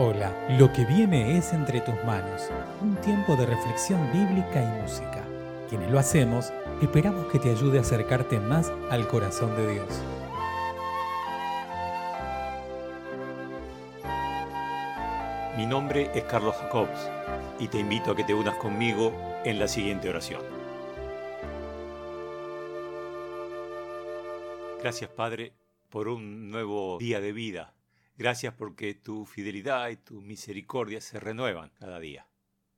Hola, lo que viene es entre tus manos, un tiempo de reflexión bíblica y música. Quienes lo hacemos, esperamos que te ayude a acercarte más al corazón de Dios. Mi nombre es Carlos Jacobs y te invito a que te unas conmigo en la siguiente oración. Gracias Padre por un nuevo día de vida Gracias porque tu fidelidad y tu misericordia se renuevan cada día.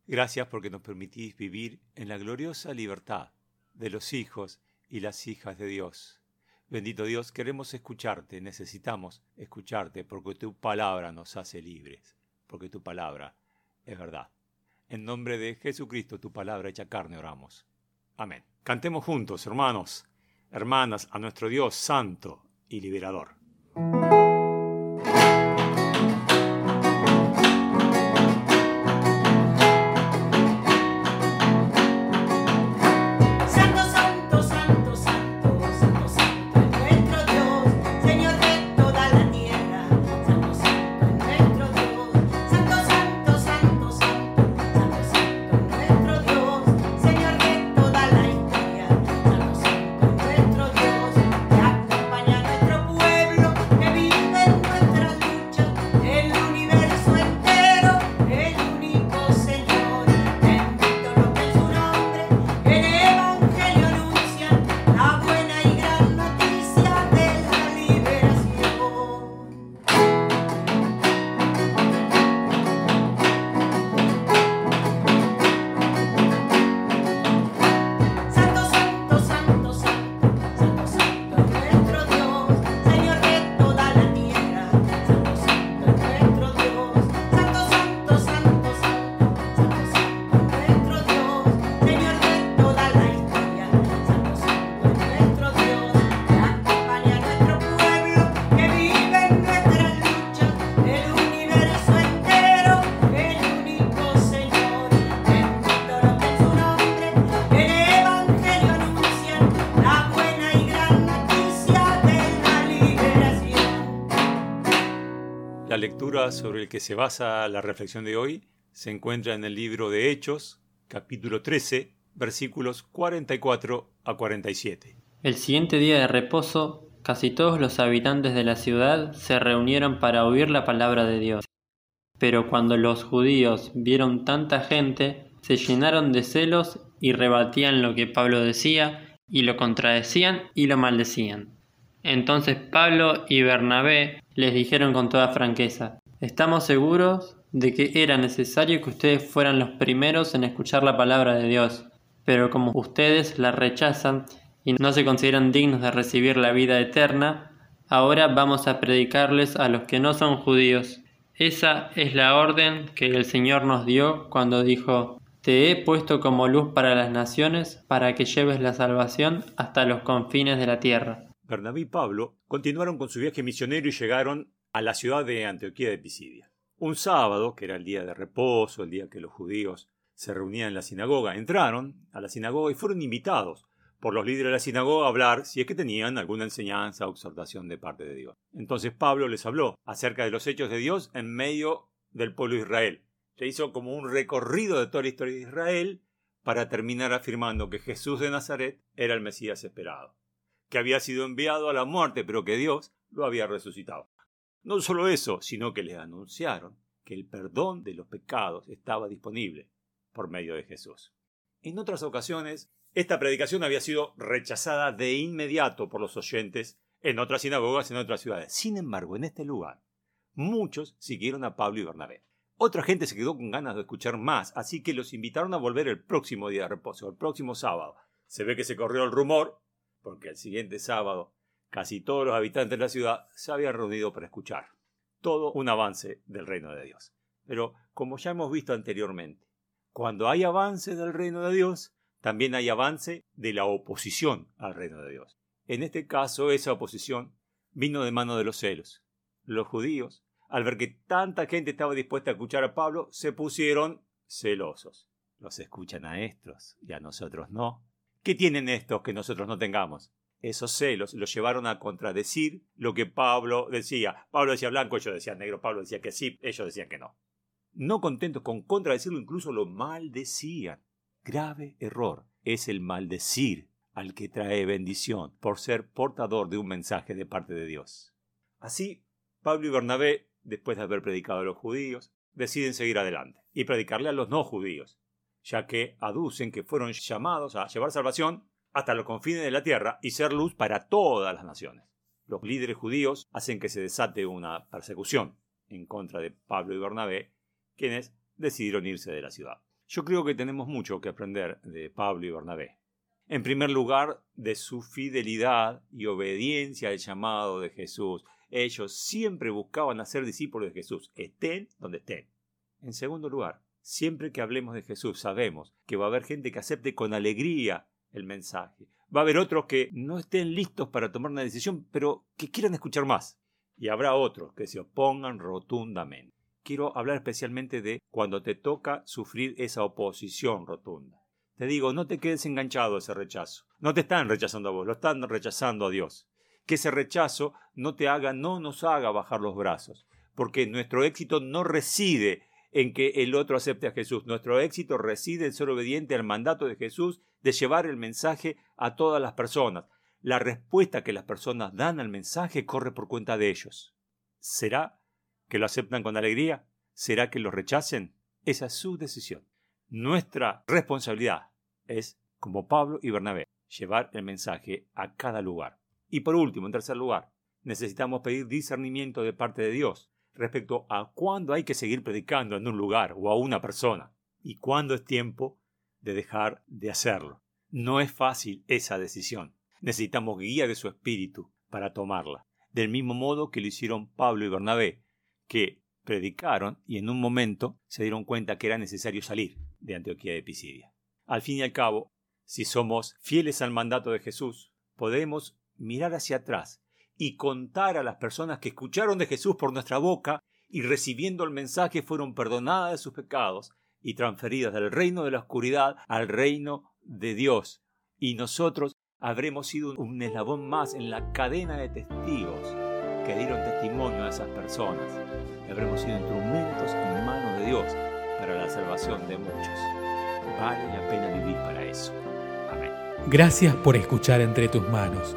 Gracias porque nos permitís vivir en la gloriosa libertad de los hijos y las hijas de Dios. Bendito Dios, queremos escucharte, necesitamos escucharte porque tu palabra nos hace libres, porque tu palabra es verdad. En nombre de Jesucristo, tu palabra hecha carne, oramos. Amén. Cantemos juntos, hermanos, hermanas, a nuestro Dios santo y liberador. Lectura sobre el que se basa la reflexión de hoy se encuentra en el libro de Hechos, capítulo 13, versículos 44 a 47. El siguiente día de reposo, casi todos los habitantes de la ciudad se reunieron para oír la palabra de Dios. Pero cuando los judíos vieron tanta gente, se llenaron de celos y rebatían lo que Pablo decía, y lo contradecían y lo maldecían. Entonces Pablo y Bernabé les dijeron con toda franqueza, estamos seguros de que era necesario que ustedes fueran los primeros en escuchar la palabra de Dios, pero como ustedes la rechazan y no se consideran dignos de recibir la vida eterna, ahora vamos a predicarles a los que no son judíos. Esa es la orden que el Señor nos dio cuando dijo, Te he puesto como luz para las naciones, para que lleves la salvación hasta los confines de la tierra. Bernabé y Pablo continuaron con su viaje misionero y llegaron a la ciudad de Antioquía de Pisidia. Un sábado, que era el día de reposo, el día que los judíos se reunían en la sinagoga, entraron a la sinagoga y fueron invitados por los líderes de la sinagoga a hablar si es que tenían alguna enseñanza o exhortación de parte de Dios. Entonces Pablo les habló acerca de los hechos de Dios en medio del pueblo de Israel. Se hizo como un recorrido de toda la historia de Israel para terminar afirmando que Jesús de Nazaret era el Mesías esperado que había sido enviado a la muerte, pero que Dios lo había resucitado. No solo eso, sino que les anunciaron que el perdón de los pecados estaba disponible por medio de Jesús. En otras ocasiones, esta predicación había sido rechazada de inmediato por los oyentes en otras sinagogas en otras ciudades. Sin embargo, en este lugar, muchos siguieron a Pablo y Bernabé. Otra gente se quedó con ganas de escuchar más, así que los invitaron a volver el próximo día de reposo, el próximo sábado. Se ve que se corrió el rumor porque el siguiente sábado casi todos los habitantes de la ciudad se habían reunido para escuchar. Todo un avance del reino de Dios. Pero, como ya hemos visto anteriormente, cuando hay avance del reino de Dios, también hay avance de la oposición al reino de Dios. En este caso, esa oposición vino de mano de los celos. Los judíos, al ver que tanta gente estaba dispuesta a escuchar a Pablo, se pusieron celosos. Los escuchan a estos y a nosotros no. ¿Qué tienen estos que nosotros no tengamos? esos celos los llevaron a contradecir lo que Pablo decía. Pablo decía blanco, ellos decían negro, Pablo decía que sí, ellos decían que no. No contentos con contradecirlo, incluso lo maldecían. Grave error es el maldecir al que trae bendición por ser portador de un mensaje de parte de Dios. Así, Pablo y Bernabé, después de haber predicado a los judíos, deciden seguir adelante y predicarle a los no judíos, ya que aducen que fueron llamados a llevar salvación hasta los confines de la tierra y ser luz para todas las naciones. Los líderes judíos hacen que se desate una persecución en contra de Pablo y Bernabé, quienes decidieron irse de la ciudad. Yo creo que tenemos mucho que aprender de Pablo y Bernabé. En primer lugar, de su fidelidad y obediencia al llamado de Jesús. Ellos siempre buscaban hacer discípulos de Jesús, estén donde estén. En segundo lugar, siempre que hablemos de Jesús sabemos que va a haber gente que acepte con alegría el mensaje. Va a haber otros que no estén listos para tomar una decisión, pero que quieran escuchar más. Y habrá otros que se opongan rotundamente. Quiero hablar especialmente de cuando te toca sufrir esa oposición rotunda. Te digo, no te quedes enganchado a ese rechazo. No te están rechazando a vos, lo están rechazando a Dios. Que ese rechazo no te haga, no nos haga bajar los brazos, porque nuestro éxito no reside en que el otro acepte a Jesús. Nuestro éxito reside en ser obediente al mandato de Jesús de llevar el mensaje a todas las personas. La respuesta que las personas dan al mensaje corre por cuenta de ellos. ¿Será que lo aceptan con alegría? ¿Será que lo rechacen? Esa es su decisión. Nuestra responsabilidad es, como Pablo y Bernabé, llevar el mensaje a cada lugar. Y por último, en tercer lugar, necesitamos pedir discernimiento de parte de Dios respecto a cuándo hay que seguir predicando en un lugar o a una persona y cuándo es tiempo de dejar de hacerlo. No es fácil esa decisión. Necesitamos guía de su espíritu para tomarla. Del mismo modo que lo hicieron Pablo y Bernabé, que predicaron y en un momento se dieron cuenta que era necesario salir de Antioquía de Pisidia. Al fin y al cabo, si somos fieles al mandato de Jesús, podemos mirar hacia atrás y contar a las personas que escucharon de Jesús por nuestra boca y recibiendo el mensaje fueron perdonadas de sus pecados y transferidas del reino de la oscuridad al reino de Dios. Y nosotros habremos sido un eslabón más en la cadena de testigos que dieron testimonio a esas personas. Y habremos sido instrumentos en manos de Dios para la salvación de muchos. Vale la pena vivir para eso. Amén. Gracias por escuchar Entre tus manos,